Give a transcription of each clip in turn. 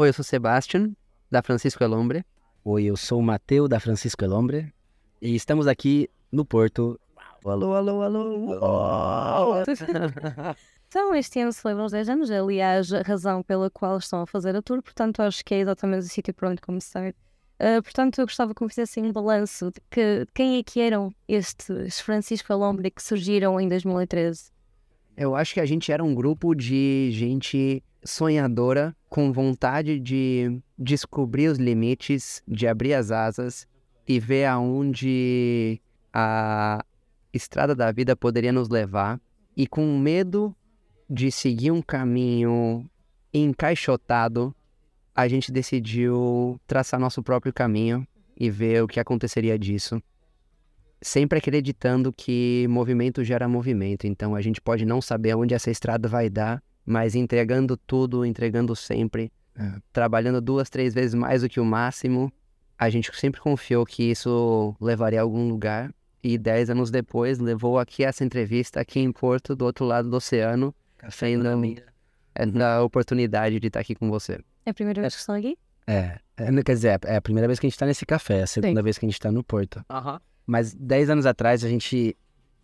Oi, eu sou Sebastian, da Francisco Elombre. Oi, eu sou o Mateu, da Francisco Elombre. E estamos aqui no Porto. Alô, alô, alô. Então, este ano celebram os 10 anos, aliás, a razão pela qual estão a fazer a tour, portanto, acho que é exatamente o sítio para onde começar. Uh, portanto, eu gostava que me fizessem um balanço de que, quem é que eram estes Francisco Alombre que surgiram em 2013. Eu acho que a gente era um grupo de gente sonhadora, com vontade de descobrir os limites, de abrir as asas e ver aonde a estrada da vida poderia nos levar, e com medo de seguir um caminho encaixotado, a gente decidiu traçar nosso próprio caminho e ver o que aconteceria disso sempre acreditando que movimento gera movimento. Então a gente pode não saber onde essa estrada vai dar, mas entregando tudo, entregando sempre, é. trabalhando duas, três vezes mais do que o máximo, a gente sempre confiou que isso levaria a algum lugar. E dez anos depois levou aqui essa entrevista aqui em Porto, do outro lado do oceano, minha. É da oportunidade de estar aqui com você. É a primeira vez que estão aqui? É, é quer dizer, é a primeira vez que a gente está nesse café, é a segunda Sim. vez que a gente está no Porto. Uhum. Mas 10 anos atrás a gente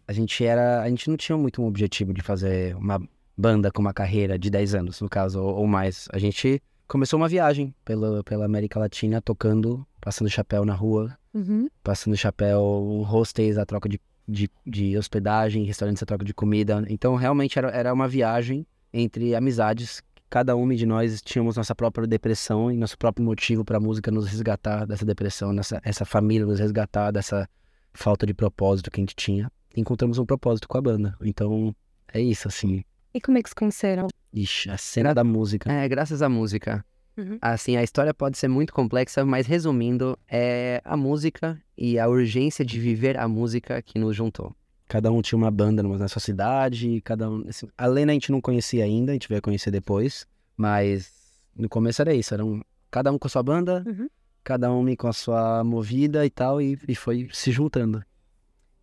a gente era, a gente não tinha muito um objetivo de fazer uma banda com uma carreira de 10 anos, no caso, ou, ou mais. A gente começou uma viagem pela, pela América Latina, tocando, passando chapéu na rua, uhum. passando chapéu hostels, a troca de, de, de, hospedagem, restaurantes a troca de comida. Então, realmente era, era uma viagem entre amizades. Cada um de nós tínhamos nossa própria depressão e nosso próprio motivo para a música nos resgatar dessa depressão, nessa essa família nos resgatar dessa falta de propósito que a gente tinha, encontramos um propósito com a banda. Então, é isso, assim. E como é que se conheceram? Ixi, a cena da música. É, graças à música. Uhum. Assim, a história pode ser muito complexa, mas resumindo, é a música e a urgência de viver a música que nos juntou. Cada um tinha uma banda na sua cidade, cada um... Assim, a Lena a gente não conhecia ainda, a gente veio conhecer depois, mas no começo era isso, era um, cada um com a sua banda, uhum cada um com a sua movida e tal, e, e foi se juntando.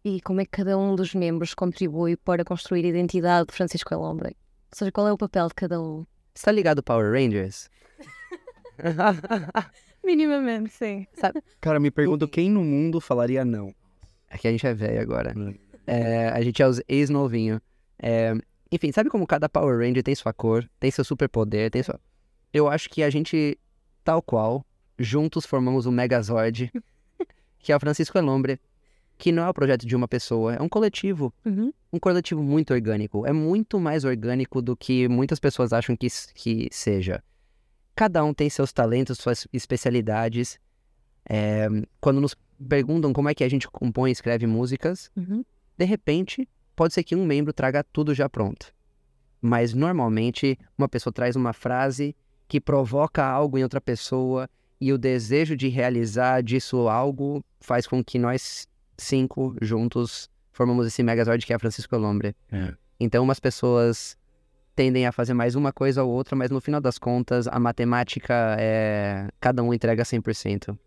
E como é que cada um dos membros contribui para construir a identidade de Francisco Elombre? Ou seja, qual é o papel de cada um? Está ligado Power Rangers? Minimamente, sim. Sabe? Cara, me pergunto quem no mundo falaria não. É que a gente é velho agora. É, a gente é os ex-novinho. É, enfim, sabe como cada Power Ranger tem sua cor, tem seu superpoder, tem sua... Eu acho que a gente, tal qual, juntos formamos o Megazord, que é o Francisco Elombre, que não é o projeto de uma pessoa, é um coletivo. Uhum. Um coletivo muito orgânico. É muito mais orgânico do que muitas pessoas acham que, que seja. Cada um tem seus talentos, suas especialidades. É, quando nos perguntam como é que a gente compõe e escreve músicas, uhum. de repente, pode ser que um membro traga tudo já pronto. Mas normalmente, uma pessoa traz uma frase que provoca algo em outra pessoa e o desejo de realizar disso algo faz com que nós cinco juntos formamos esse Megazord que é Francisco Lombre. É. Então, umas pessoas tendem a fazer mais uma coisa ou outra, mas no final das contas, a matemática é. Cada um entrega 100%.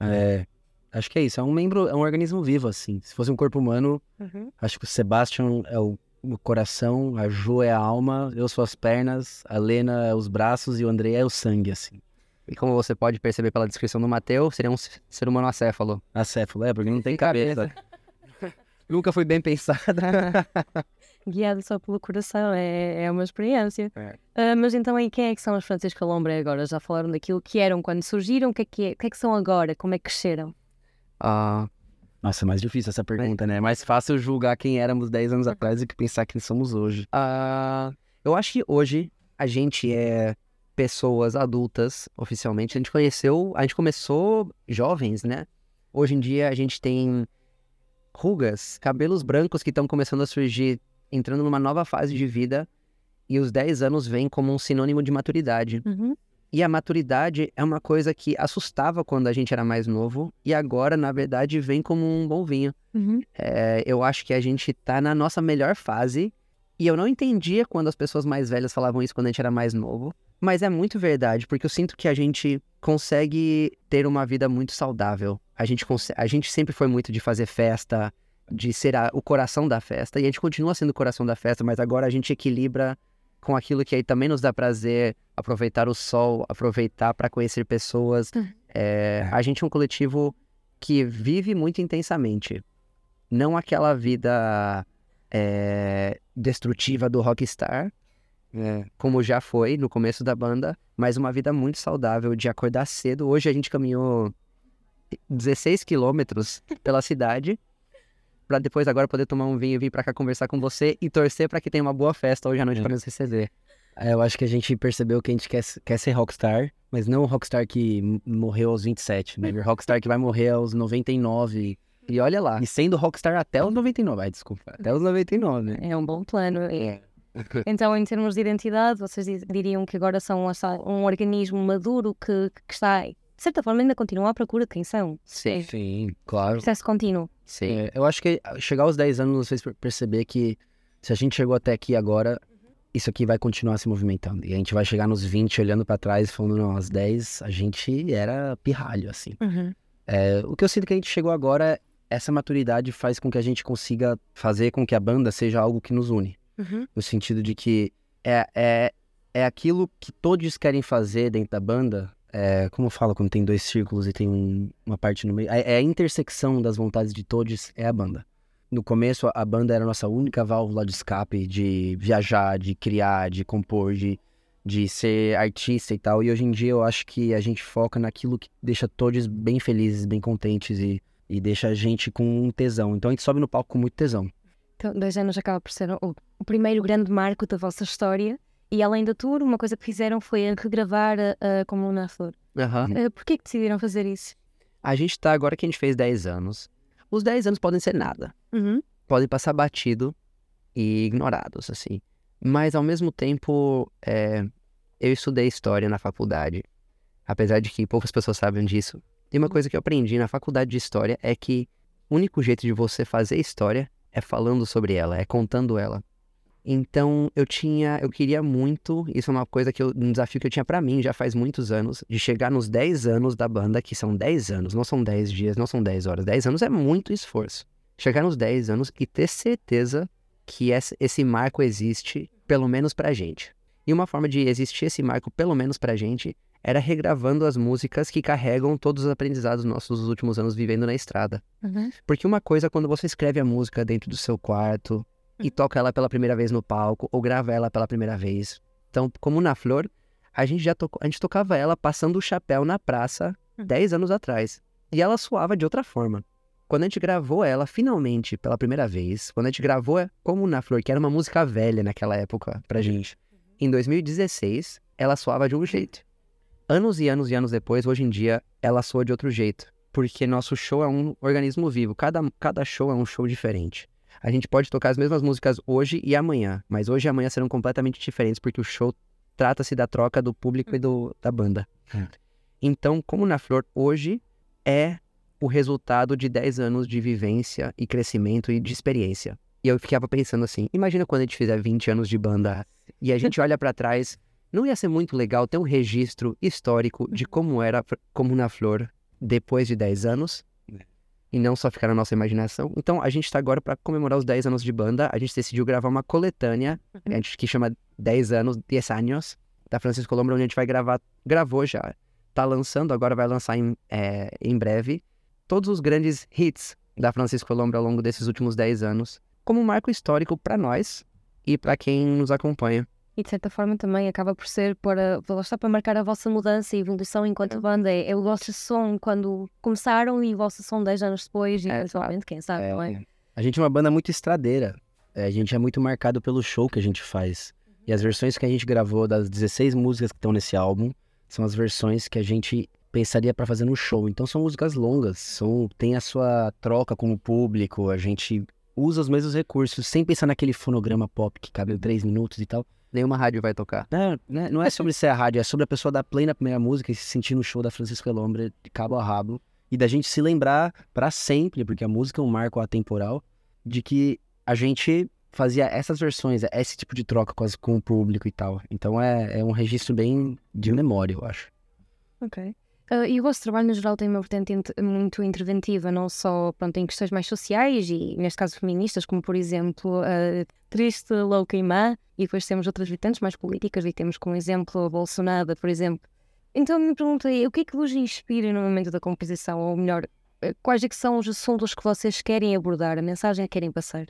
É. Acho que é isso. É um membro, é um organismo vivo, assim. Se fosse um corpo humano, uhum. acho que o Sebastian é o, o, coração, a Jo é a alma, eu sou as pernas, a Lena é os braços e o André é o sangue, assim. E como você pode perceber pela descrição do Mateus, seria um ser humano acéfalo. Acéfalo, é, porque não tem cabeça. Nunca foi bem pensada. Guiado só pelo coração, é, é uma experiência. É. Uh, mas então, aí, quem é que são os Francisco Lombre agora? Já falaram daquilo que eram quando surgiram, o que é que, é, o que, é que são agora? Como é que cresceram? Uh... Nossa, é mais difícil essa pergunta, né? É mais fácil julgar quem éramos 10 anos atrás do que pensar quem somos hoje. Uh... Eu acho que hoje a gente é pessoas adultas, oficialmente. A gente conheceu, a gente começou jovens, né? Hoje em dia a gente tem rugas, cabelos brancos que estão começando a surgir, entrando numa nova fase de vida. E os 10 anos vêm como um sinônimo de maturidade. Uhum. E a maturidade é uma coisa que assustava quando a gente era mais novo, e agora, na verdade, vem como um bom vinho. Uhum. É, eu acho que a gente tá na nossa melhor fase, e eu não entendia quando as pessoas mais velhas falavam isso quando a gente era mais novo. Mas é muito verdade, porque eu sinto que a gente consegue ter uma vida muito saudável. A gente, a gente sempre foi muito de fazer festa, de ser a, o coração da festa, e a gente continua sendo o coração da festa, mas agora a gente equilibra com aquilo que aí também nos dá prazer, aproveitar o sol, aproveitar para conhecer pessoas. É, a gente é um coletivo que vive muito intensamente. Não aquela vida é, destrutiva do rockstar, é, como já foi no começo da banda, mas uma vida muito saudável de acordar cedo. Hoje a gente caminhou 16 quilômetros pela cidade para depois agora poder tomar um vinho e vir para cá conversar com você e torcer para que tenha uma boa festa hoje à noite É. para nos receber. É, eu acho que a gente percebeu que a gente quer, quer ser rockstar, mas não o rockstar que morreu aos 27, né? O rockstar que vai morrer aos 99. E olha lá. E sendo rockstar até os 99. Ai, desculpa. Até os 99, né? É um bom plano. É. Então, em termos de identidade, vocês diriam que agora são um organismo maduro que, que está, de certa forma, ainda continua à procura de quem são. Sim, Sim, claro. Processo contínuo. sim. É, eu acho que chegar aos 10 anos nos fez per- perceber que se a gente chegou até aqui agora, isso aqui vai continuar se movimentando. E a gente vai chegar nos 20 olhando pra trás falando, não, aos 10 a gente era pirralho, assim. É, o que eu sinto que a gente chegou agora, essa maturidade faz com que a gente consiga fazer com que a banda seja algo que nos une. No sentido de que é, é, é aquilo que todos querem fazer dentro da banda. É, como eu falo quando tem dois círculos e tem um- uma parte no meio? É, é a intersecção das vontades de todos, é a banda. No começo, a- a banda era a nossa única válvula de escape, de viajar, de criar, de compor, de, de ser artista e tal. E hoje em dia eu acho que a gente foca naquilo que deixa todos bem felizes, bem contentes e, e deixa a gente com um tesão. Então a gente sobe no palco com muito tesão. Então, dois anos acaba por ser o, o primeiro grande marco da vossa história. E além da tour, uma coisa que fizeram foi regravar a, a Comuna Flor. Aham. Uh, Porquê que decidiram fazer isso? A gente tá, agora que a gente fez 10 anos, os 10 anos podem ser nada. Podem passar batido e ignorados, assim. Mas, ao mesmo tempo, é, eu estudei história na faculdade. Apesar de que poucas pessoas sabem disso. E uma coisa que eu aprendi na faculdade de história é que o único jeito de você fazer história é falando sobre ela, é contando ela. Então, eu tinha, eu queria muito, isso é uma coisa que eu, um desafio que eu tinha pra mim já faz muitos anos, de chegar nos 10 anos da banda, que são 10 anos, não são 10 dias, não são 10 horas. 10 anos é muito esforço. Chegar nos 10 anos e ter certeza que esse marco existe, pelo menos pra gente. E uma forma de existir esse marco, pelo menos pra gente, era regravando as músicas que carregam todos os aprendizados nossos dos últimos anos vivendo na estrada. Porque uma coisa é quando você escreve a música dentro do seu quarto e toca ela pela primeira vez no palco ou grava ela pela primeira vez. Então, como na Flor, a gente já tocou, a gente tocava ela passando o chapéu na praça Uhum. 10 anos atrás. E ela soava de outra forma. Quando a gente gravou ela finalmente pela primeira vez, quando a gente gravou como na Flor, que era uma música velha naquela época pra gente, em 2016, ela soava de um jeito. Anos e anos e anos depois, hoje em dia, ela soa de outro jeito. Porque nosso show é um organismo vivo. Cada, cada show é um show diferente. A gente pode tocar as mesmas músicas hoje e amanhã, mas hoje e amanhã serão completamente diferentes, porque o show trata-se da troca do público e do, da banda. Hum. Então, como na Flor, hoje é o resultado de 10 anos de vivência e crescimento e de experiência. E eu ficava pensando assim, imagina quando a gente fizer 20 anos de banda e a gente olha pra trás, não ia ser muito legal ter um registro histórico de como era como na Flor depois de 10 anos? E não só ficar na nossa imaginação. Então, a gente tá agora pra comemorar os 10 anos de banda. A gente decidiu gravar uma coletânea, que gente que chama 10 anos, 10 anos, da Francisco Lombra, onde a gente vai gravar, gravou já, tá lançando, agora vai lançar em, é, em breve, todos os grandes hits da Francisco Lombra ao longo desses últimos 10 anos, como um marco histórico pra nós e pra quem nos acompanha. E de certa forma também acaba por ser para, está para marcar a vossa mudança e evolução enquanto banda. É, é o vosso som quando começaram e o vosso som 10 anos depois, e É, eventualmente, quem sabe, não é? A gente é uma banda muito estradeira. É, a gente é muito marcado pelo show que a gente faz. E as versões que a gente gravou das 16 músicas que estão nesse álbum são as versões que a gente pensaria pra fazer no show. Então são músicas longas, são, tem a sua troca com o público, a gente usa os mesmos recursos, sem pensar naquele fonograma pop que cabe em 3 minutos e tal. Nenhuma rádio vai tocar. Não, né, não é sobre ser a rádio, é sobre a pessoa dar play na primeira música e se sentir no show da Francisco Elombre de cabo a rabo. E da gente se lembrar pra sempre, porque a música é um marco atemporal, de que a gente fazia essas versões, esse tipo de troca com, as- com o público e tal. Então é, é um registro bem de memória, eu acho. Ok. Uh, e o vosso trabalho, no geral, tem uma vertente muito interventiva, não só pronto, em questões mais sociais e, neste caso, feministas, como, por exemplo, a Triste Louca Imã, e depois temos outras vertentes mais políticas, e temos como exemplo a Bolsonaro, por exemplo. Então, me perguntei, o que é que vos inspira no momento da composição, ou melhor, eh, quais é que são os assuntos que vocês querem abordar, a mensagem que querem passar?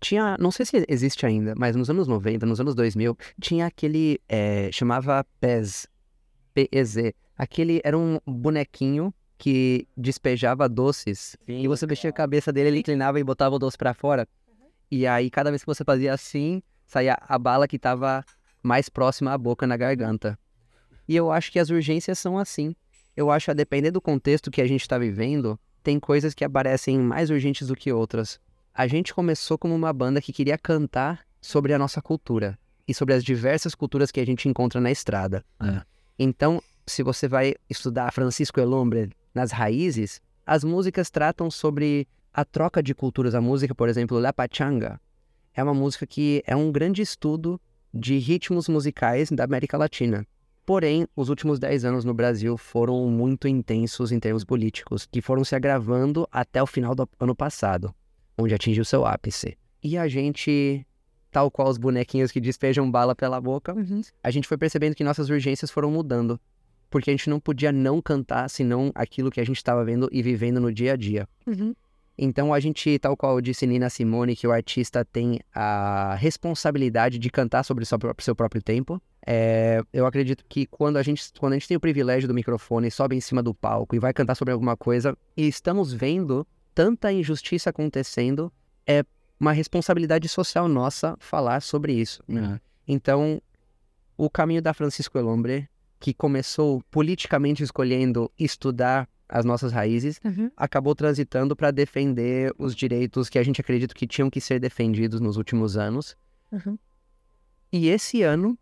Tinha, não sei se existe ainda, mas nos anos 90, nos anos 2000, tinha aquele, é, chamava PEZ, P-E-Z. Aquele era um bonequinho que despejava doces e você mexia a cabeça dele, ele inclinava e botava o doce pra fora. E aí, cada vez que você fazia assim, saía a bala que tava mais próxima à boca, na garganta. E eu acho que as urgências são assim. Eu acho, a depender do contexto que a gente está vivendo, tem coisas que aparecem mais urgentes do que outras. A gente começou como uma banda que queria cantar sobre a nossa cultura e sobre as diversas culturas que a gente encontra na estrada. É. Então, se você vai estudar Francisco Elombre nas raízes, as músicas tratam sobre a troca de culturas. A música, por exemplo, La Pachanga, é uma música que é um grande estudo de ritmos musicais da América Latina. Porém, os últimos 10 anos no Brasil foram muito intensos em termos políticos, que foram se agravando até o final do ano passado, onde atingiu seu ápice. E a gente, tal qual os bonequinhos que despejam bala pela boca, a gente foi percebendo que nossas urgências foram mudando. Porque a gente não podia não cantar senão aquilo que a gente estava vendo e vivendo no dia a dia. Então a gente, tal qual disse Nina Simone, que o artista tem a responsabilidade de cantar sobre o seu próprio, seu próprio tempo. É, eu acredito que quando a, gente, quando a gente tem o privilégio do microfone, sobe em cima do palco e vai cantar sobre alguma coisa, e estamos vendo tanta injustiça acontecendo, é uma responsabilidade social nossa falar sobre isso. É. Então, o caminho da Francisco Elombre, que começou politicamente escolhendo estudar as nossas raízes, acabou transitando para defender os direitos que a gente acredita que tinham que ser defendidos nos últimos anos. Uhum. E esse ano,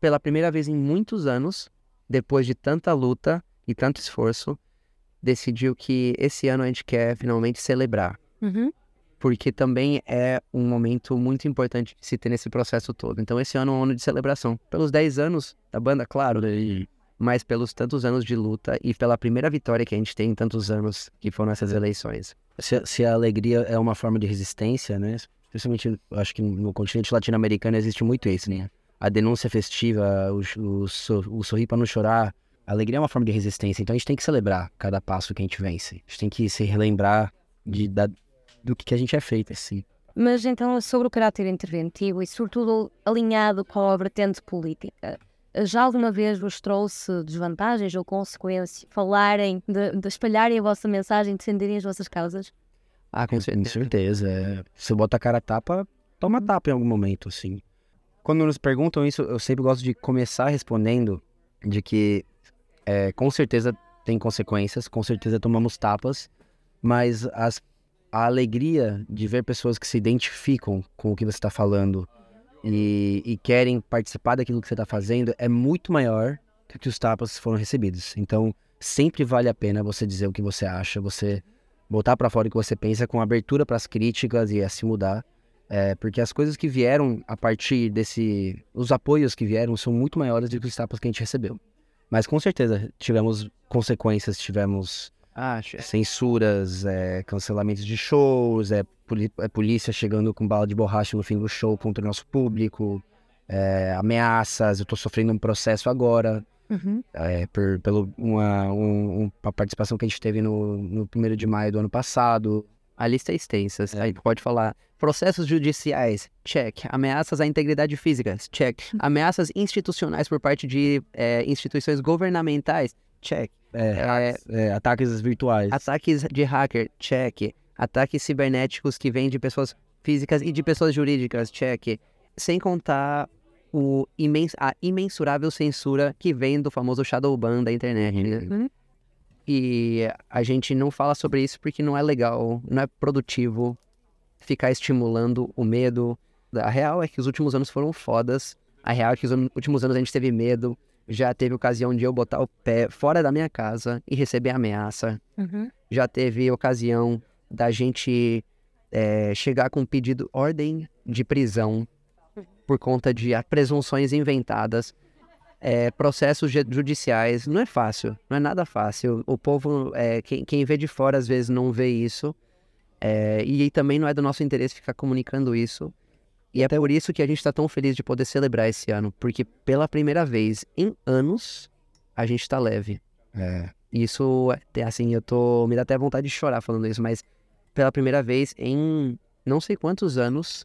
pela primeira vez em muitos anos, depois de tanta luta e tanto esforço, decidiu que esse ano a gente quer finalmente celebrar. Uhum. Porque também é um momento muito importante de se ter nesse processo todo. Então, esse ano é um ano de celebração. Pelos 10 anos da banda, claro, mas pelos tantos anos de luta e pela primeira vitória que a gente tem em tantos anos que foram essas eleições. Se, a- se a alegria é uma forma de resistência, né? Principalmente, acho que no continente latino-americano existe muito isso, né? A denúncia festiva, o, o, o sorrir para não chorar. A alegria é uma forma de resistência, então a gente tem que celebrar cada passo que a gente vence. A gente tem que se relembrar de, da, do que, a gente é feito, assim. Mas então, sobre o caráter interventivo e, sobretudo, alinhado com a vertente política, já alguma vez vos trouxe desvantagens ou consequências falarem, de, de espalharem a vossa mensagem, defenderem as vossas causas? Ah, com certeza. É, se bota a cara a tapa, toma tapa em algum momento, assim. Quando nos perguntam isso, eu sempre gosto de começar respondendo de que é, com certeza tem consequências, com certeza tomamos tapas, mas as, a alegria de ver pessoas que se identificam com o que você está falando e, e querem participar daquilo que você está fazendo é muito maior do que os tapas foram recebidos. Então, sempre vale a pena você dizer o que você acha, você botar para fora o que você pensa com abertura para as críticas e a se mudar. É, porque as coisas que vieram a partir desse. Os apoios que vieram são muito maiores do que os tapas que a gente recebeu. Mas com certeza tivemos consequências, tivemos Ah, censuras, é, cancelamentos de shows, é, é polícia chegando com bala de borracha no fim do show contra o nosso público, é, ameaças. Eu tô sofrendo um processo agora é, por, pelo uma, um- uma participação que a gente teve no, no 1 de maio do ano passado. A lista é extensa. Aí pode falar processos judiciais, check. Ameaças à integridade física, check. Ameaças institucionais por parte de é, instituições governamentais, check. É, é, ataques virtuais. Ataques de hacker, check. Ataques cibernéticos que vêm de pessoas físicas e de pessoas jurídicas, check. Sem contar o imens a imensurável censura que vem do famoso Shadowban da internet. né? Uhum. E a gente não fala sobre isso porque não é legal, não é produtivo ficar estimulando o medo. A real é que os últimos anos foram fodas. A real é que os últimos anos a gente teve medo. Já teve ocasião de eu botar o pé fora da minha casa e receber ameaça. Uhum. Já teve ocasião da gente eh, chegar com um pedido, ordem de prisão por conta de presunções inventadas. é, processos ju- judiciais. Não é fácil, não é nada fácil. O povo, é, quem, quem vê de fora às vezes não vê isso. É, e também não é do nosso interesse ficar comunicando isso. E é por isso que a gente está tão feliz de poder celebrar esse ano, porque pela primeira vez em anos a gente está leve. É. Isso, é, assim, eu tô. Me dá até vontade de chorar falando isso, mas pela primeira vez em não sei quantos anos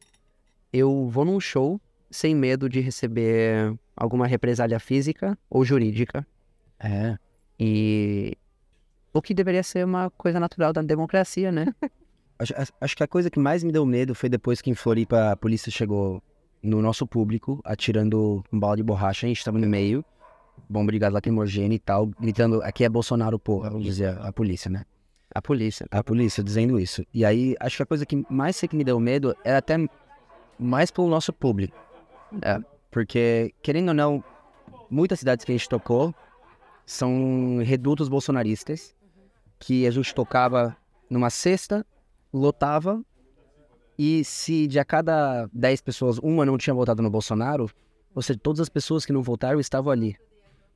eu vou num show sem medo de receber alguma represália física ou jurídica. É. E o que deveria ser uma coisa natural da democracia, né? Acho, acho- que a coisa que mais me deu medo foi depois que em Floripa a polícia chegou no nosso público, atirando um bala de borracha, a gente tava no meio, bomba de gás lacrimogêneo e tal, gritando, aqui é Bolsonaro, porra, dizia a polícia, né? A polícia. A polícia dizendo isso. E aí, acho que a coisa que mais sei que me deu medo era até mais pelo nosso público. É, porque, querendo ou não, muitas cidades que a gente tocou são redutos bolsonaristas, que a gente tocava numa sexta, lotava, e se de a cada 10 pessoas uma não tinha votado no Bolsonaro, ou seja, todas as pessoas que não votaram estavam ali.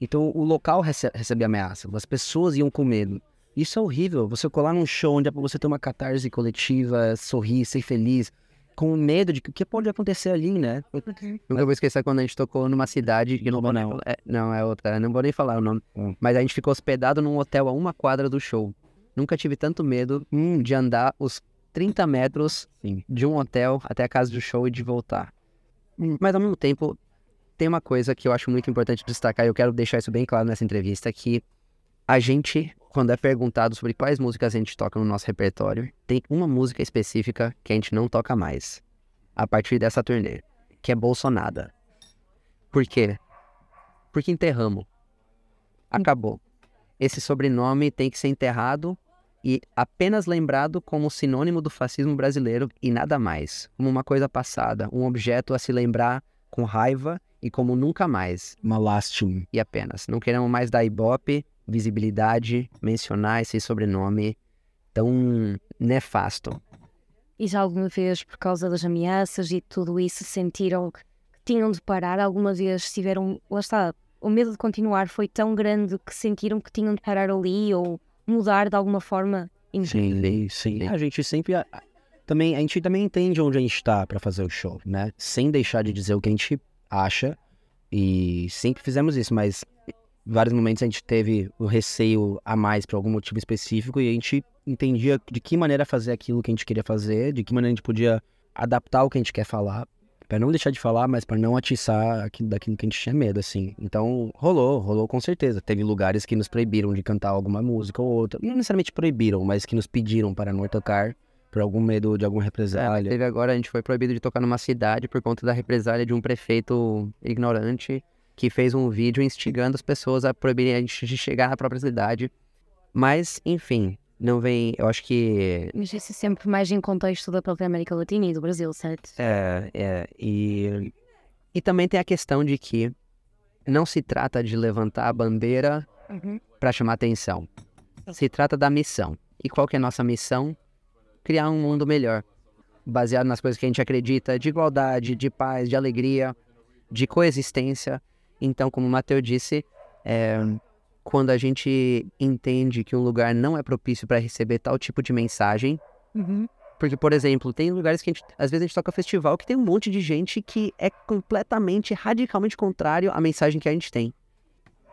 Então o local rece recebia ameaça, as pessoas iam com medo. Isso é horrível, você colar num show onde é pra você ter uma catarse coletiva, sorrir, ser feliz, com medo de que o que pode acontecer ali, né? Nunca vou esquecer quando a gente tocou numa cidade que não vou nem Não. falar. é, não, é outra, não vou nem falar o nome. Hum. Mas a gente ficou hospedado num hotel a uma quadra do show. Nunca tive tanto medo de andar os 30 metros Sim. de um hotel até a casa do show e de voltar. Mas ao mesmo tempo, tem uma coisa que eu acho muito importante destacar, e eu quero deixar isso bem claro nessa entrevista, que a gente, quando é perguntado sobre quais músicas a gente toca no nosso repertório, tem uma música específica que a gente não toca mais, a partir dessa turnê, que é Bolsonada. Por quê? Porque enterramos. Acabou. Esse sobrenome tem que ser enterrado e apenas lembrado como sinônimo do fascismo brasileiro e nada mais, como uma coisa passada, um objeto a se lembrar com raiva e como nunca mais, Uma lástima. e apenas. Não queremos mais dar ibope, visibilidade, mencionar esse sobrenome tão nefasto. E já alguma vez, por causa das ameaças e tudo isso, sentiram que tinham de parar? Alguma vez tiveram. Lá está, o medo de continuar foi tão grande que sentiram que tinham de parar ali ou mudar de alguma forma? Em- Sim, sim. A gente sempre. a- a- Também, a gente também entende onde a gente tá pra fazer o show, né? Sem deixar de dizer o que a gente acha. E sempre fizemos isso, mas em vários momentos a gente teve o receio a mais por algum motivo específico e a gente entendia de que maneira fazer aquilo que a gente queria fazer, de que maneira a gente podia adaptar o que a gente quer falar, Pra não deixar de falar, mas pra não atiçar aquilo, daquilo que a gente tinha medo, assim. Então, rolou, rolou com certeza. Teve lugares que nos proibiram de cantar alguma música ou outra. Não necessariamente proibiram, mas que nos pediram para não tocar por algum medo de alguma É, represália. teve agora, a gente foi proibido de tocar numa cidade por conta da represália de um prefeito ignorante que fez um vídeo instigando as pessoas a proibirem a gente de chegar na própria cidade. Mas, enfim, não vem. Eu acho que. Mas isso é sempre mais em contexto da própria América Latina e do Brasil, certo? É, é. E, e também tem a questão de que não se trata de levantar a bandeira para chamar atenção. Se trata da missão. E qual que é a nossa missão? Criar um mundo melhor, baseado nas coisas que a gente acredita, de igualdade, de paz, de alegria, de coexistência. Então, como o Matheus disse, é, quando a gente entende que um lugar não é propício para receber tal tipo de mensagem, porque, por exemplo, tem lugares que a gente, às vezes a gente toca festival que tem um monte de gente que é completamente, radicalmente contrário à mensagem que a gente tem.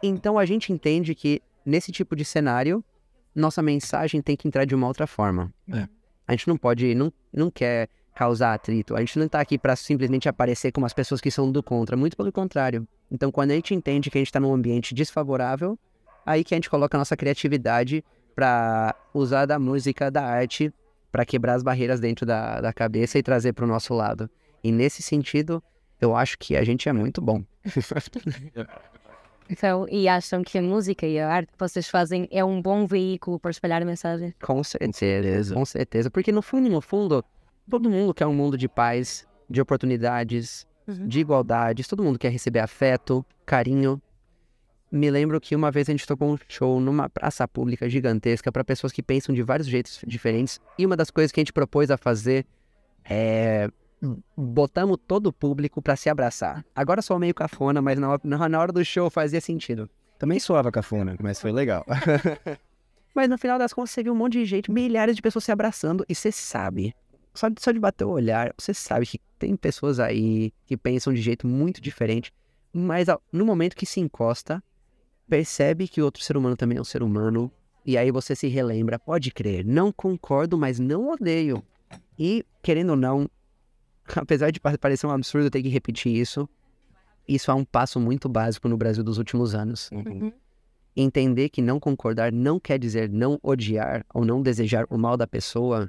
Então a gente entende que nesse tipo de cenário, nossa mensagem tem que entrar de uma outra forma. É. A gente não pode, não, não quer causar atrito. A gente não tá aqui para simplesmente aparecer como as pessoas que são do contra, muito pelo contrário. Então quando a gente entende que a gente tá num ambiente desfavorável, aí que a gente coloca a nossa criatividade para usar da música, da arte, para quebrar as barreiras dentro da, da cabeça e trazer para o nosso lado. E nesse sentido, eu acho que a gente é muito bom. Então, e acham que a música e a arte que vocês fazem é um bom veículo para espalhar a mensagem? Com certeza. Com certeza. Porque no fundo, no fundo, todo mundo quer um mundo de paz, de oportunidades, Uhum. de igualdades. Todo mundo quer receber afeto, carinho. Me lembro que uma vez a gente tocou um show numa praça pública gigantesca para pessoas que pensam de vários jeitos diferentes. E uma das coisas que a gente propôs a fazer é botamos todo o público pra se abraçar. Agora sou meio cafona, mas na, hora do show fazia sentido. Também soava cafona, mas foi legal. Mas no final das contas, você viu um monte de gente, milhares de pessoas se abraçando, e você sabe, só de, só de bater o olhar, você sabe que tem pessoas aí que pensam de jeito muito diferente, mas no momento que se encosta, percebe que o outro ser humano também é um ser humano, e aí você se relembra, pode crer, não concordo, mas não odeio. E, querendo ou não, apesar de pa- parecer um absurdo ter que repetir isso, isso é um passo muito básico no Brasil dos últimos anos. Uhum. Entender que não concordar não quer dizer não odiar ou não desejar o mal da pessoa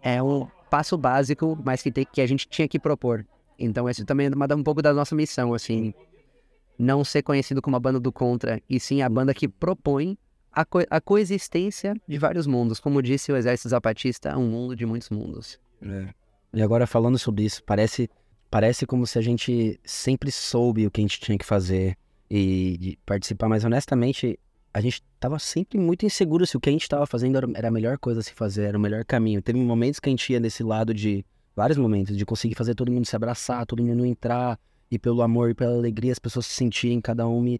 é um passo básico, mas que, tem, que a gente tinha que propor. Então, esse também é uma, um pouco da nossa missão, assim. Não ser conhecido como a banda do contra, e sim a banda que propõe a, co- a coexistência de vários mundos. Como disse o Exército Zapatista, é um mundo de muitos mundos. E agora falando sobre isso, parece, parece como se a gente sempre soube o que a gente tinha que fazer e, participar, mas honestamente, a gente tava sempre muito inseguro se o que a gente tava fazendo era a melhor coisa a se fazer, era o melhor caminho. Teve momentos que a gente ia nesse lado de, vários momentos, de conseguir fazer todo mundo se abraçar, todo mundo entrar, e pelo amor e pela alegria as pessoas se sentirem cada uma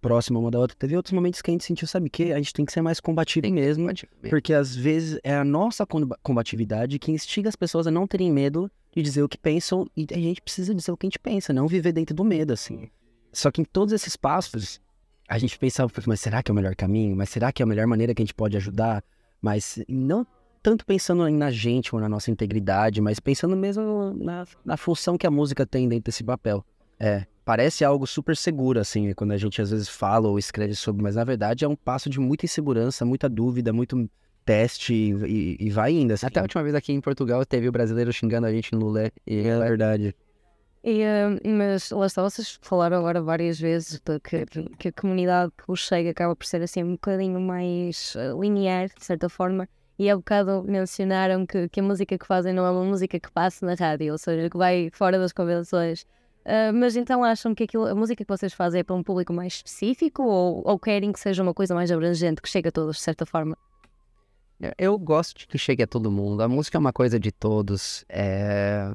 próxima uma da outra. Teve outros momentos que a gente sentiu, sabe o quê? A gente tem que ser mais combativo mesmo. Porque às vezes é a nossa comba- combatividade que instiga as pessoas a não terem medo de dizer o que pensam e a gente precisa dizer o que a gente pensa, não viver dentro do medo, assim. Só que em todos esses passos, a gente pensava, mas será que é o melhor caminho? Mas será que é a melhor maneira que a gente pode ajudar? Mas não tanto pensando na gente ou na nossa integridade, mas pensando mesmo na, na função que a música tem dentro desse papel. É, parece algo super seguro, assim, quando a gente às vezes fala ou escreve sobre, mas na verdade é um passo de muita insegurança, muita dúvida, muito teste e, e vai indo, assim. Até a última vez aqui em Portugal teve o brasileiro xingando a gente no Lulé. E É verdade. E, eh, mas lá está, vocês falaram agora várias vezes de que, que a comunidade que os chega acaba por ser assim um bocadinho mais eh, linear, de certa forma, e há bocado mencionaram que, que a música que fazem não é uma música que passa na rádio, ou seja, que vai fora das convenções. Ah, mas então acham que aquilo, a música que vocês fazem é para um público mais específico ou, ou querem que seja uma coisa mais abrangente, que chegue a todos, de certa forma? Eu gosto de que chegue a todo mundo. A música é uma coisa de todos. é,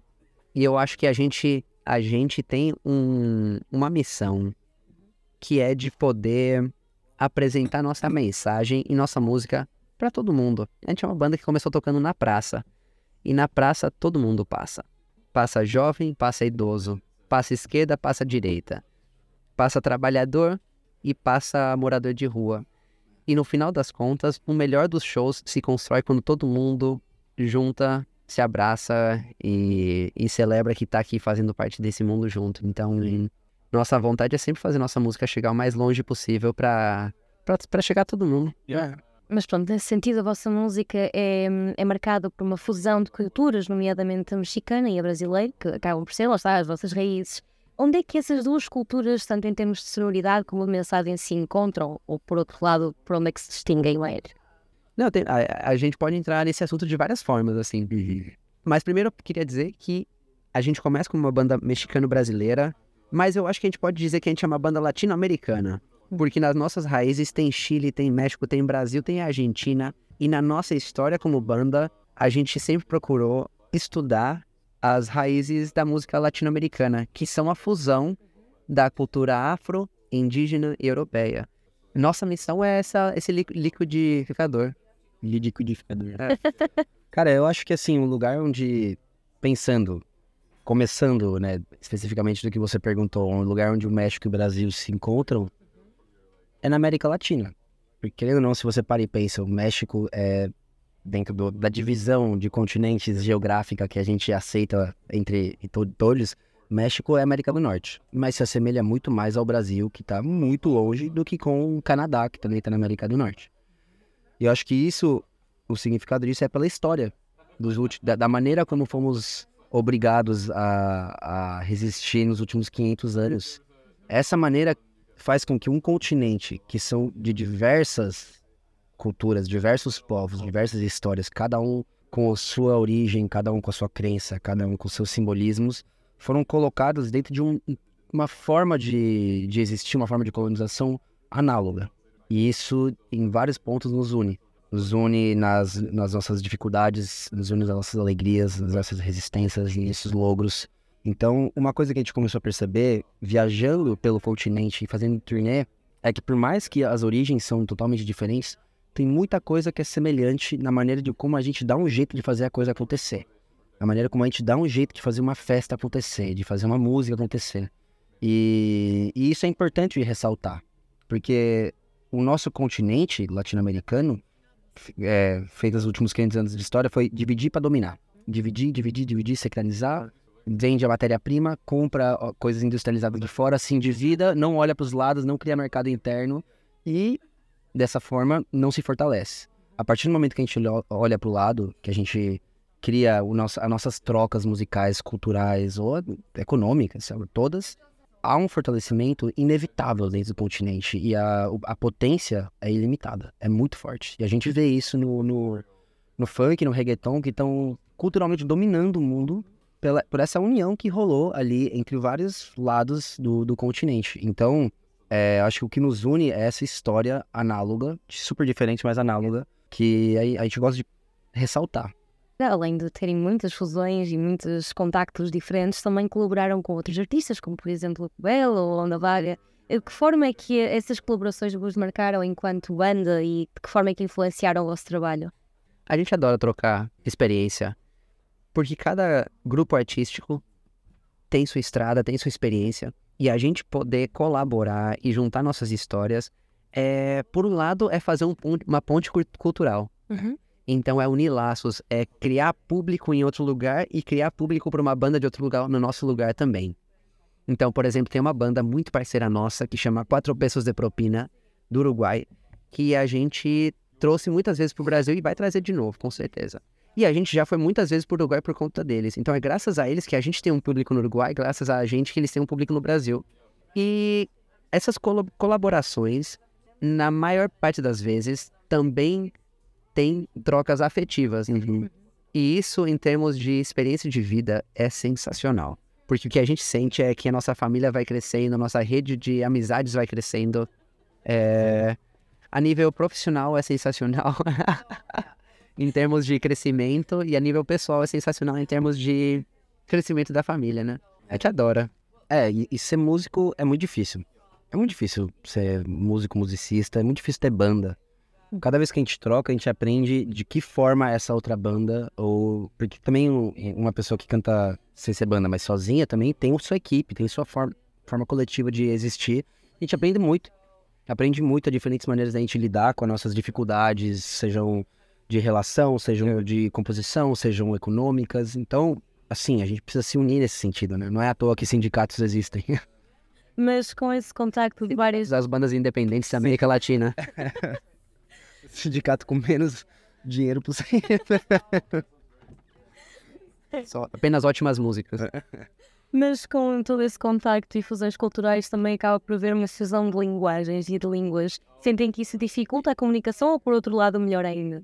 E eu acho que a gente, a gente tem um- uma missão que é de poder apresentar nossa mensagem e nossa música para todo mundo. A gente é uma banda que começou tocando na praça. E na praça todo mundo passa. Passa jovem, passa idoso. Passa esquerda, passa direita. Passa trabalhador e passa morador de rua. E no final das contas, o melhor dos shows se constrói quando todo mundo junta, se abraça e, e celebra que tá aqui fazendo parte desse mundo junto. Então, nossa vontade é sempre fazer nossa música chegar o mais longe possível pra, pra, pra chegar a todo mundo. Mas pronto, nesse sentido, a vossa música é, é marcada por uma fusão de culturas, nomeadamente a mexicana e a brasileira, que acabam por ser, lá está, as vossas raízes. Onde é que essas duas culturas, tanto em termos de sonoridade como de mensagem, se encontram? Ou, por outro lado, por onde é que se distinguem mais? Não, tem- a, a gente pode entrar nesse assunto de várias formas, assim. Mas primeiro eu queria dizer que a gente começa como uma banda mexicano-brasileira, mas eu acho que a gente pode dizer que a gente é uma banda latino-americana. Porque nas nossas raízes tem Chile, tem México, tem Brasil, tem Argentina. E na nossa história como banda, a gente sempre procurou estudar as raízes da música latino-americana, que são a fusão da cultura afro, indígena e europeia. Nossa missão é essa, esse li- liquidificador. Liquidificador. Cara, eu acho que assim, um lugar onde, pensando, começando, né, especificamente do que você perguntou, um lugar onde o México e o Brasil se encontram é na América Latina. Porque, querendo ou não, se você para e pensa, o México é dentro do- da divisão de continentes geográfica que a gente aceita entre to- todos, México é América do Norte. Mas se assemelha muito mais ao Brasil, que está muito longe, do que com o Canadá, que também está na América do Norte. E eu acho que isso, o significado disso é pela história, dos da, da maneira como fomos obrigados a, a resistir nos últimos 500 anos. Essa maneira faz com que um continente que são de diversas culturas, diversos povos, diversas histórias, cada um com a sua origem, cada um com a sua crença, cada um com seus simbolismos, foram colocados dentro de um- uma forma de, de existir, uma forma de colonização análoga. E isso, em vários pontos, nos une. nos une nas, nas nossas dificuldades, nos une nas nossas alegrias, nas nossas resistências nesses logros. Então, uma coisa que a gente começou a perceber, viajando pelo continente e fazendo turnê, é que por mais que as origens são totalmente diferentes, tem muita coisa que é semelhante na maneira de como a gente dá um jeito de fazer a coisa acontecer. A maneira como a gente dá um jeito de fazer uma festa acontecer, de fazer uma música acontecer. E, e isso é importante ressaltar, porque o nosso continente latino-americano, é, feito nos últimos 500 anos de história, foi dividir para dominar. Dividir, dividir, dividir, secularizar, vende a matéria-prima, compra coisas industrializadas de fora, se endivida, não olha para os lados, não cria mercado interno e, dessa forma, não se fortalece. A partir do momento que a gente olha para o lado, que a gente cria o nosso, as nossas trocas musicais, culturais ou econômicas, todas, há um fortalecimento inevitável dentro do continente e a, a potência é ilimitada, é muito forte. E a gente vê isso no, no, no funk, no reggaeton, que estão culturalmente dominando o mundo pela, por essa união que rolou ali entre vários lados do, do continente. Então, é, acho que o que nos une é essa história análoga, super diferente, mas análoga, que a, a gente gosta de ressaltar além de terem muitas fusões e muitos contactos diferentes, também colaboraram com outros artistas, como por exemplo o Belo ou Onda Vaga. De que forma é que essas colaborações vos marcaram enquanto banda e de que forma é que influenciaram o vosso trabalho? A gente adora trocar experiência, porque cada grupo artístico tem sua estrada, tem sua experiência, e a gente poder colaborar e juntar nossas histórias, é, por um lado, é fazer um, uma ponte cultural. Uhum. Então é unir laços, é criar público em outro lugar e criar público para uma banda de outro lugar no nosso lugar também. Então, por exemplo, tem uma banda muito parceira nossa que chama Quatro Pesos de Propina, do Uruguai, que a gente trouxe muitas vezes para o Brasil e vai trazer de novo, com certeza. E a gente já foi muitas vezes para o Uruguai por conta deles. Então é graças a eles que a gente tem um público no Uruguai, graças a gente que eles têm um público no Brasil. E essas col colaborações, na maior parte das vezes, também tem trocas afetivas. Uhum. E isso, em termos de experiência de vida, é sensacional. Porque o que a gente sente é que a nossa família vai crescendo, a nossa rede de amizades vai crescendo. É... A nível profissional é sensacional. em termos de crescimento. E a nível pessoal é sensacional em termos de crescimento da família, né? A gente adora. É, e, e ser músico é muito difícil. É muito difícil ser músico, musicista. É muito difícil ter banda. Cada vez que a gente troca, a gente aprende de que forma essa outra banda, ou. Porque também uma pessoa que canta sem ser banda, mas sozinha, também tem sua equipe, tem sua forma, forma coletiva de existir. A gente aprende muito. Aprende muito a diferentes maneiras da gente lidar com as nossas dificuldades, sejam de relação, sejam de composição, sejam econômicas. Então, assim, a gente precisa se unir nesse sentido, né? Não é à toa que sindicatos existem. Mas com esse contacto de várias. As bandas independentes da América Latina. sindicato com menos dinheiro possível. Só, apenas ótimas músicas. Mas com todo esse contacto e fusões culturais também acaba por haver uma fusão de linguagens e de línguas. Sentem que isso dificulta a comunicação ou, por outro lado, melhor ainda?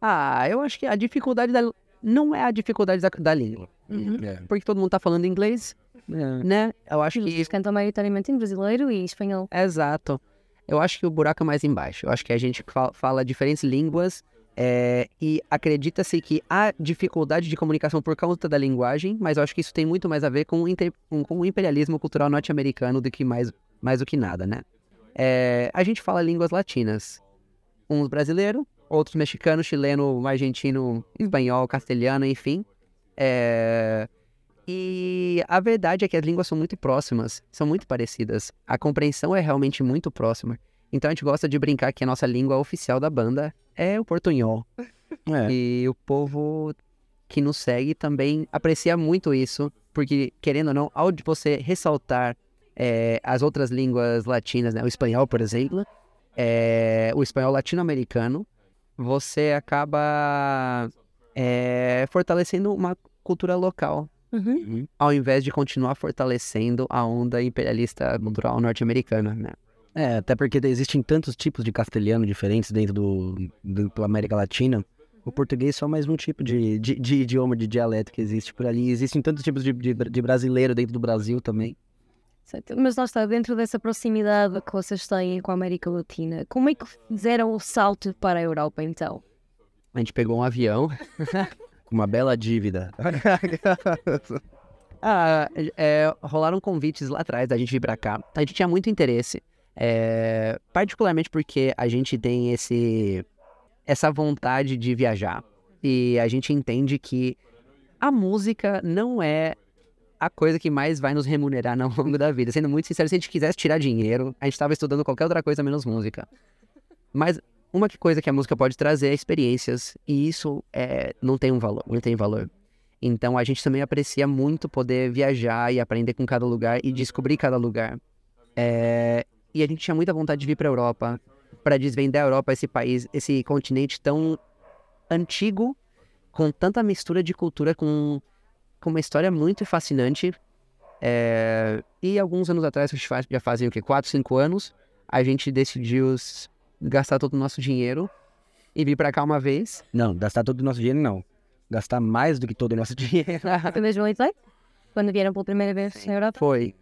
Ah, eu acho que a dificuldade da... não é a dificuldade da, da língua. Uhum. É. Porque todo mundo tá falando inglês, é. né? Eu acho que... Eles cantam maioritariamente em brasileiro e espanhol. Exato. Eu acho que o buraco é mais embaixo. Eu acho que a gente fala diferentes línguas é, e acredita-se que há dificuldade de comunicação por causa da linguagem, mas eu acho que isso tem muito mais a ver com, inter, com, com o imperialismo cultural norte-americano do que mais, mais do que nada, né? É, a gente fala línguas latinas. Uns brasileiro, outros mexicano, chileno, argentino, espanhol, castelhano, enfim. É, e a verdade é que as línguas são muito próximas, são muito parecidas. A compreensão é realmente muito próxima. Então a gente gosta de brincar que a nossa língua oficial da banda é o portunhol. É. E o povo que nos segue também aprecia muito isso, porque, querendo ou não, ao de você ressaltar é, as outras línguas latinas, né? o espanhol, por exemplo, é, o espanhol latino-americano, você acaba é, fortalecendo uma cultura local Uhum. uhum. Ao invés de continuar fortalecendo a onda imperialista cultural norte-americana, né? É, até porque existem tantos tipos de castelhano diferentes dentro do, do, do América Latina. O português é só mais um tipo de, de, de, idioma, de dialeto que existe por ali. Existem tantos tipos de, de, de brasileiro dentro do Brasil também. Certo. Mas lá está, dentro dessa proximidade que vocês têm com a América Latina, como é que fizeram o salto para a Europa então? A gente pegou um avião. Com uma bela dívida. Ah, é, rolaram convites lá atrás da gente vir pra cá. A gente tinha muito interesse. é, particularmente porque a gente tem esse essa vontade de viajar. E a gente entende que a música não é a coisa que mais vai nos remunerar ao longo da vida. Sendo muito sincero, se a gente quisesse tirar dinheiro, a gente estava estudando qualquer outra coisa menos música. Mas uma coisa que a música pode trazer é experiências. E isso é, não tem um valor, não tem valor. Então a gente também aprecia muito poder viajar e aprender com cada lugar e descobrir cada lugar. É, E a gente tinha muita vontade de vir para a Europa, para desvendar a Europa, esse país, esse continente tão antigo, com tanta mistura de cultura, com, com uma história muito fascinante. É, E alguns anos atrás, acho que faz- já fazem o quê? 4, 5 anos, a gente decidiu gastar todo o nosso dinheiro e vir para cá uma vez. Não, gastar todo o nosso dinheiro não. Gastar mais do que todo o nosso dinheiro. Foi 2018? Quando vieram pela primeira vez na Europa? Foi.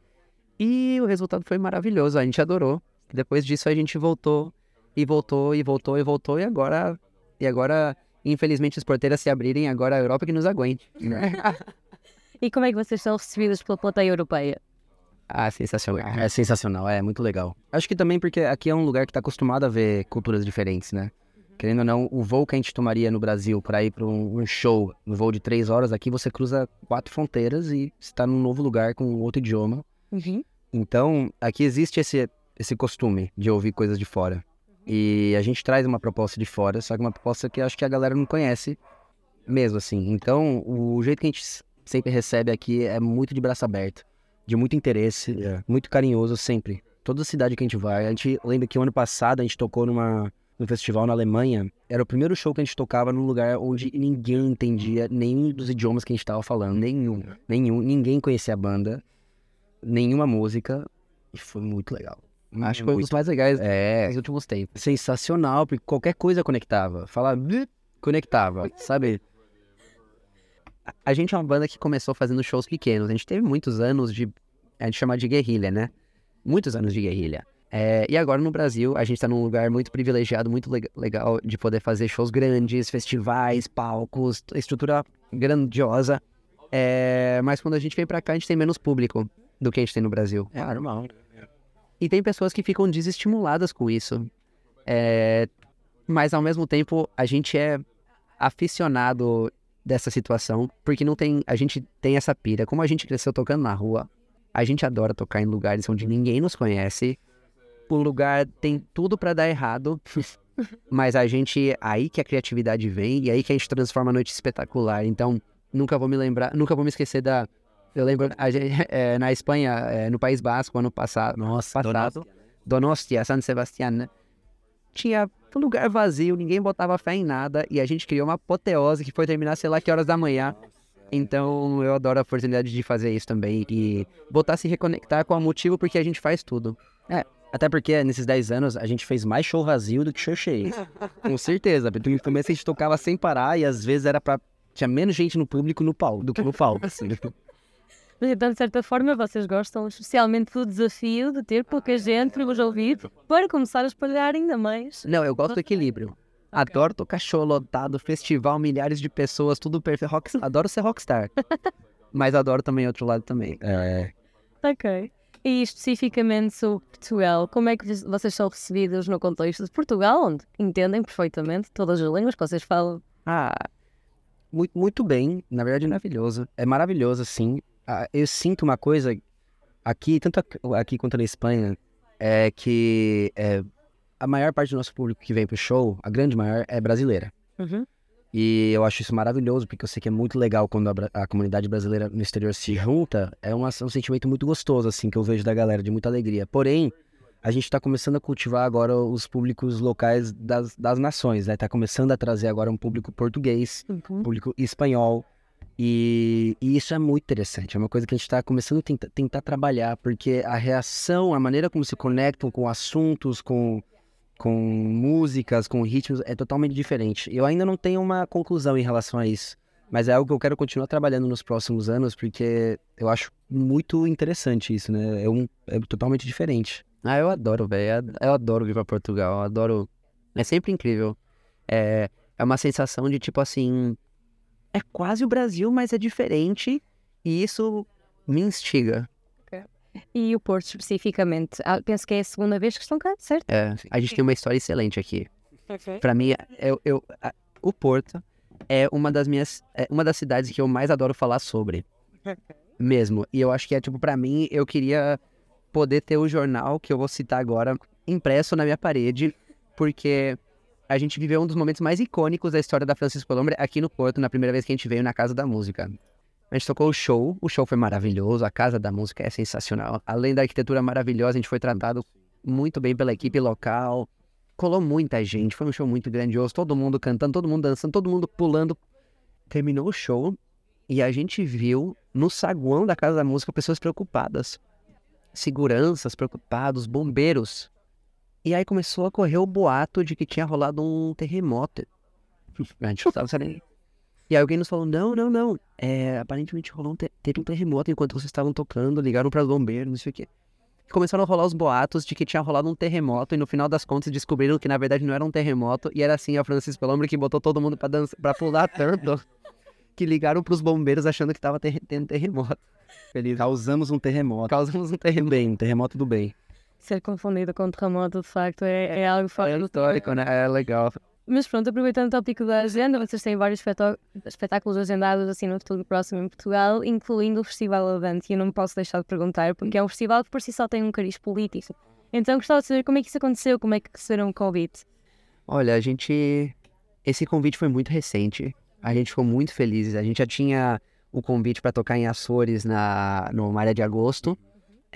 E o resultado foi maravilhoso, a gente adorou. Depois disso a gente voltou e voltou e voltou e voltou e agora e agora infelizmente as porteiras se abrirem, agora a Europa que nos aguente. E como é que vocês são recebidos pela plateia europeia? ah, sensacional. É sensacional, é muito legal. Acho que também porque aqui é um lugar que tá acostumado a ver culturas diferentes, né? Querendo ou não, o voo que a gente tomaria no Brasil para ir para um, um show, no voo de três horas, aqui você cruza quatro fronteiras e está num novo lugar com outro idioma. Uhum. Então, aqui existe esse, esse costume de ouvir coisas de fora. E a gente traz uma proposta de fora, só que uma proposta que acho que a galera não conhece mesmo, assim. Então, o jeito que a gente sempre recebe aqui é muito de braço aberto, de muito interesse, muito carinhoso sempre. Toda cidade que a gente vai, a gente lembra que o ano passado a gente tocou numa, num festival na Alemanha. Era o primeiro show que a gente tocava num lugar onde ninguém entendia nenhum dos idiomas que a gente estava falando. Nenhum. Nenhum. Ninguém conhecia a banda, nenhuma música. E foi muito legal. Acho que foi um dos mais legais É, dos últimos tempos. sensacional, porque qualquer coisa conectava. Falar, "Bip", conectava, sabe? A- gente é uma banda que começou fazendo shows pequenos. A gente teve muitos anos de. A gente chama de guerrilha, né? Muitos anos de guerrilha. É, e agora no Brasil, a gente tá num lugar muito privilegiado, muito leg- legal de poder fazer shows grandes, festivais, palcos, estrutura grandiosa. É, mas quando a gente vem pra cá, a gente tem menos público do que a gente tem no Brasil. É normal. E tem pessoas que ficam desestimuladas com isso. É, mas ao mesmo tempo, a gente é aficionado dessa situação, porque não tem, a gente tem essa pira. Como a gente cresceu tocando na rua, a gente adora tocar em lugares onde ninguém nos conhece. O lugar tem tudo pra dar errado, mas a gente aí que a criatividade vem e aí que a gente transforma a noite espetacular. Então, nunca vou me lembrar, nunca vou me esquecer da eu lembro gente, é, na Espanha, é, no País Basco, ano passado, Nossa, passado, Donostia, San Sebastián, né? Tinha um lugar vazio, ninguém botava fé em nada e a gente criou uma apoteose que foi terminar sei lá que horas da manhã. Então eu adoro a oportunidade de fazer isso também e botar a se reconectar com o motivo porque a gente faz tudo. Até porque nesses 10 anos a gente fez mais show vazio do que show cheio. Com certeza. Porque no começo a gente tocava sem parar e às vezes era pra. Tinha menos gente no público no palco do que no palco. assim. Mas então, de certa forma, vocês gostam especialmente do desafio de ter pouca gente para vos ouvir para começar a espalhar ainda mais. Não, eu gosto do equilíbrio. Adoro tocar show lotado, festival, milhares de pessoas, tudo perfeito. Rock... Adoro ser rockstar. Mas adoro também outro lado também. É, Ok. E especificamente sobre Portugal, como é que vo- vocês são recebidos no contexto de Portugal, onde entendem perfeitamente todas as línguas que vocês falam? Ah, muito, muito bem. Na verdade, maravilhoso. É maravilhoso, assim. Ah, eu sinto uma coisa aqui, tanto aqui- quanto na Espanha, é que é, a maior parte do nosso público que vem pro show, a grande maior, é brasileira. Uhum. E eu acho isso maravilhoso, porque eu sei que é muito legal quando a, a comunidade brasileira no exterior se junta. É uma- um sentimento muito gostoso, assim, que eu vejo da galera, de muita alegria. Porém, a gente tá começando a cultivar agora os públicos locais das, das nações, né? Tá começando a trazer agora um público português, Uhum. público espanhol. E, e isso é muito interessante. É uma coisa que a gente está começando a tenta- tentar trabalhar, porque a reação, a maneira como se conectam com assuntos, com, com músicas, com ritmos, é totalmente diferente. Eu ainda não tenho uma conclusão em relação a isso. Mas é algo que eu quero continuar trabalhando nos próximos anos, porque eu acho muito interessante isso, né? É, um, é totalmente diferente. Ah, eu adoro, velho. Eu adoro vir pra Portugal. Eu adoro. É sempre incrível. É, é uma sensação de tipo assim. É quase o Brasil, mas é diferente. E isso me instiga. E o Porto, especificamente? Ah, penso que é a segunda vez que estão cá, certo? É, a gente tem uma história excelente aqui. Pra mim, eu, eu, a- o Porto é uma das minhas. É uma das cidades que eu mais adoro falar sobre. Mesmo. E eu acho que é tipo, pra mim, eu queria poder ter o jornal que eu vou citar agora impresso na minha parede, porque a gente viveu um dos momentos mais icônicos da história da Francisco Colombre aqui no Porto, na primeira vez que a gente veio na Casa da Música. A gente tocou o show, o show foi maravilhoso, a Casa da Música é sensacional. Além da arquitetura maravilhosa, a gente foi tratado muito bem pela equipe local. Colou muita gente, foi um show muito grandioso, todo mundo cantando, todo mundo dançando, todo mundo pulando. Terminou o show e a gente viu no saguão da Casa da Música pessoas preocupadas. Seguranças preocupados, bombeiros. E aí começou a correr o boato de que tinha rolado um terremoto. A gente não tava sabendo. E aí alguém nos falou, não, não, não. É, aparentemente rolou um te- teve um terremoto enquanto vocês estavam tocando, ligaram para os bombeiros, não sei o quê. E começaram a rolar os boatos de que tinha rolado um terremoto e no final das contas descobriram que na verdade não era um terremoto e era assim a Francisco Pelombre que botou todo mundo pra, dança, pra pular tanto que ligaram pros bombeiros achando que tava ter- tendo terremoto. Feliz. Causamos um terremoto. Causamos um Do terremoto. bem, um terremoto do bem. Ser confundido com terremoto, de facto, é, é algo fora É histórico, né? É legal. Mas pronto, aproveitando o tópico da agenda, vocês têm vários espetáculos agendados assim no futuro próximo em Portugal, incluindo o Festival Avante. E eu não me posso deixar de perguntar, porque é um festival que por si só tem um cariz político. Então gostava de saber como é que isso aconteceu, como é que receberam o convite. Olha, a gente. Esse convite foi muito recente. A gente ficou muito felizes. A gente já tinha o convite para tocar em Açores na no Maré de Agosto.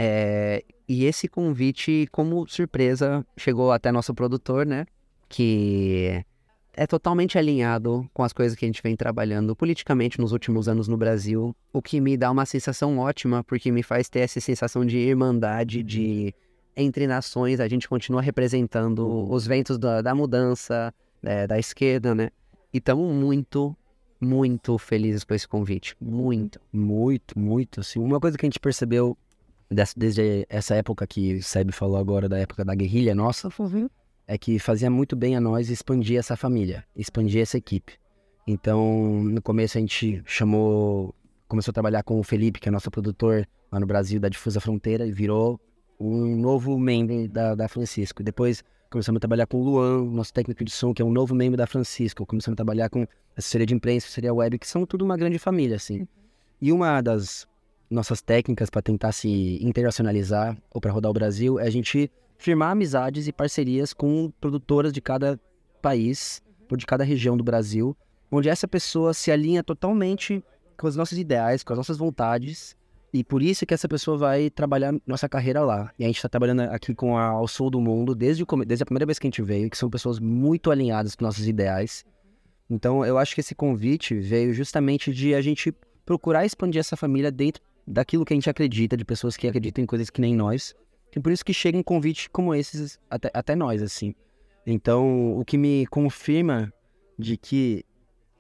É, E esse convite, como surpresa, chegou até nosso produtor, né? Que é totalmente alinhado com as coisas que a gente vem trabalhando politicamente nos últimos anos no Brasil, o que me dá uma sensação ótima, porque me faz ter essa sensação de irmandade, de entre nações, a gente continua representando os ventos da, da mudança, é, da esquerda, né? E estamos muito, muito felizes com esse convite. Muito. Muito, muito. Assim, uma coisa que a gente percebeu desde essa época que o Seb falou agora, da época da guerrilha nossa, é que fazia muito bem a nós expandir essa família, expandir essa equipe. Então, no começo a gente chamou, começou a trabalhar com o Felipe, que é nosso produtor lá no Brasil, da Difusa Fronteira, e virou um novo membro da, da Francisco. Depois começamos a trabalhar com o Luan, nosso técnico de som, que é um novo membro da Francisco. Começamos a trabalhar com assessoria de imprensa, assessoria web, que são tudo uma grande família, assim. E uma das nossas técnicas para tentar se internacionalizar ou para rodar o Brasil é a gente firmar amizades e parcerias com produtoras de cada país ou de cada região do Brasil, onde essa pessoa se alinha totalmente com os nossos ideais, com as nossas vontades, e por isso que essa pessoa vai trabalhar nossa carreira lá. E a gente está trabalhando aqui com a Ao Sul do Mundo desde, o desde a primeira vez que a gente veio, que são pessoas muito alinhadas com nossos ideais. Então eu acho que esse convite veio justamente de a gente procurar expandir essa família dentro daquilo que a gente acredita, de pessoas que acreditam em coisas que nem nós. E por isso que chegam convites como esses até, até nós, assim. Então, o que me confirma de que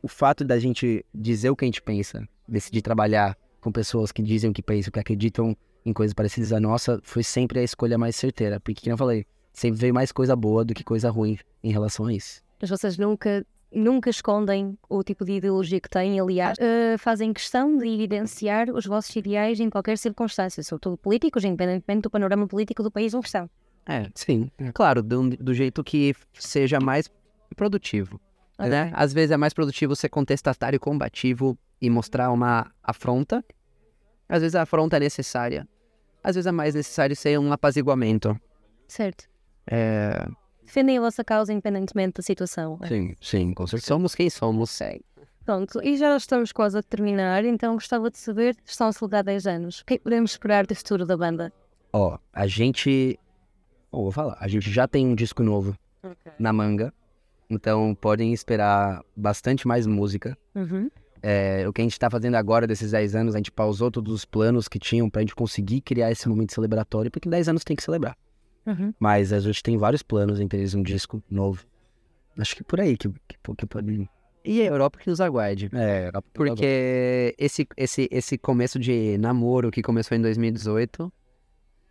o fato da gente dizer o que a gente pensa, decidir trabalhar com pessoas que dizem o que pensam, que acreditam em coisas parecidas à nossa, foi sempre a escolha mais certeira. Porque, como eu falei, sempre veio mais coisa boa do que coisa ruim em relação a isso. Mas vocês nunca, nunca escondem o tipo de ideologia que têm, aliás, eh, fazem questão de evidenciar os vossos ideais em qualquer circunstância, sobretudo políticos, independentemente do panorama político do país em questão. É, sim. Claro, do, do jeito que seja mais produtivo. Né? Às vezes é mais produtivo ser contestatário e combativo e mostrar uma afronta. Às vezes a afronta é necessária. Às vezes é mais necessário ser um apaziguamento. Certo. É, Defendem a vossa causa independentemente da situação. Sim, sim, com certeza. somos quem somos. Pronto, e já estamos quase a terminar, então gostava de saber, estão a celebrar 10 anos. O que é que podemos esperar do futuro da banda? Ó, a gente. Ó, vou falar. A gente já tem um disco novo na manga. Então podem esperar bastante mais música. Uhum. É, o que a gente tá fazendo agora, desses 10 anos, a gente pausou todos os planos que tinham pra gente conseguir criar esse momento celebratório, porque 10 anos tem que celebrar. Uhum. Mas a gente tem vários planos, entre eles um disco novo. Acho que por aí que, que, que pode. E a Europa que nos aguarde. É, Porque esse, esse, esse começo de namoro que começou em 2018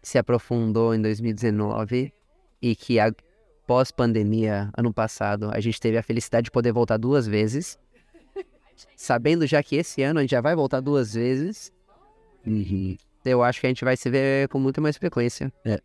se aprofundou em 2019 e que a pós-pandemia, ano passado, a gente teve a felicidade de poder voltar duas vezes. Sabendo já que esse ano a gente já vai voltar duas vezes, Uhum. eu acho que a gente vai se ver com muito mais frequência. É.